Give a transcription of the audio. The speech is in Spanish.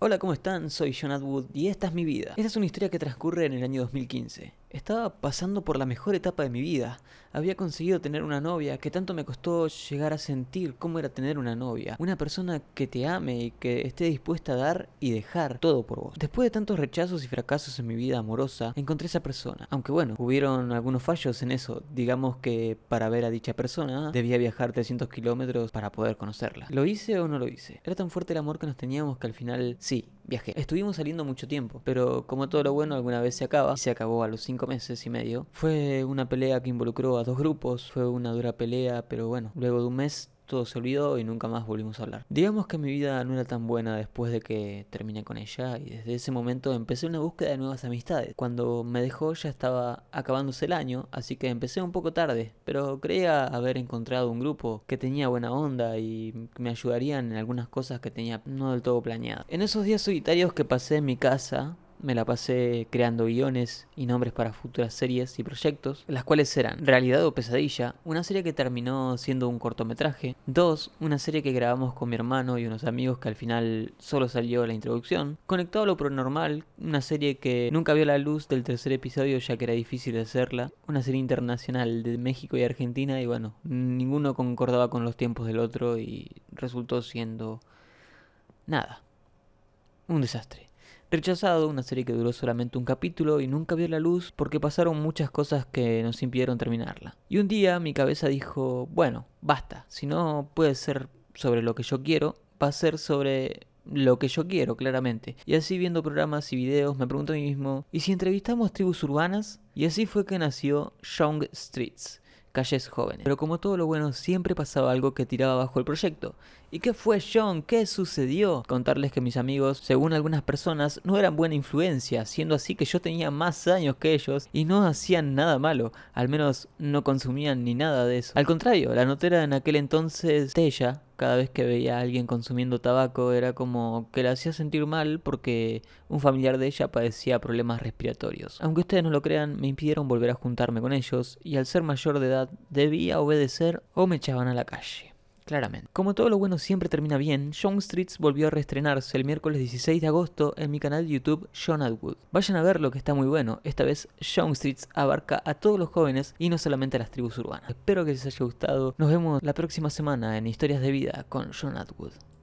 Hola, ¿cómo están? Soy John Atwood y esta es mi vida. Esta es una historia que transcurre en el año 2015. Estaba pasando por la mejor etapa de mi vida. Había conseguido tener una novia que tanto me costó llegar a sentir cómo era tener una novia. Una persona que te ame y que esté dispuesta a dar y dejar todo por vos. Después de tantos rechazos y fracasos en mi vida amorosa, encontré esa persona. Aunque bueno, hubieron algunos fallos en eso. Digamos que para ver a dicha persona debía viajar 300 kilómetros para poder conocerla. ¿Lo hice o no lo hice? Era tan fuerte el amor que nos teníamos que al final sí, viajé. Estuvimos saliendo mucho tiempo, pero como todo lo bueno alguna vez se acaba, se acabó a los 5 meses y medio. Fue una pelea que involucró a dos grupos, fue una dura pelea, pero bueno, luego de un mes todo se olvidó y nunca más volvimos a hablar. Digamos que mi vida no era tan buena después de que terminé con ella y desde ese momento empecé una búsqueda de nuevas amistades. Cuando me dejó ya estaba acabándose el año, así que empecé un poco tarde, pero creía haber encontrado un grupo que tenía buena onda y me ayudarían en algunas cosas que tenía no del todo planeadas. En esos días solitarios que pasé en mi casa, me la pasé creando guiones y nombres para futuras series y proyectos, las cuales serán Realidad o Pesadilla, una serie que terminó siendo un cortometraje, dos, una serie que grabamos con mi hermano y unos amigos que al final solo salió la introducción, Conectado a lo Pronormal, una serie que nunca vio la luz del tercer episodio ya que era difícil de hacerla, una serie internacional de México y Argentina y bueno, ninguno concordaba con los tiempos del otro y resultó siendo nada, un desastre. Rechazado, una serie que duró solamente un capítulo y nunca vio la luz porque pasaron muchas cosas que nos impidieron terminarla. Y un día mi cabeza dijo, bueno, basta, si no puede ser sobre lo que yo quiero, va a ser sobre lo que yo quiero, claramente. Y así viendo programas y videos me pregunto a mí mismo, ¿y si entrevistamos tribus urbanas? Y así fue que nació Young Streets calles jóvenes. Pero como todo lo bueno, siempre pasaba algo que tiraba bajo el proyecto. ¿Y qué fue John? ¿Qué sucedió? Contarles que mis amigos, según algunas personas, no eran buena influencia, siendo así que yo tenía más años que ellos y no hacían nada malo, al menos no consumían ni nada de eso. Al contrario, la notera en aquel entonces, Tella, cada vez que veía a alguien consumiendo tabaco era como que la hacía sentir mal porque un familiar de ella padecía problemas respiratorios. Aunque ustedes no lo crean, me impidieron volver a juntarme con ellos y al ser mayor de edad debía obedecer o me echaban a la calle claramente. Como todo lo bueno siempre termina bien, Young Streets volvió a reestrenarse el miércoles 16 de agosto en mi canal de YouTube John Atwood. Vayan a ver lo que está muy bueno, esta vez Young Streets abarca a todos los jóvenes y no solamente a las tribus urbanas. Espero que les haya gustado, nos vemos la próxima semana en Historias de Vida con John Atwood.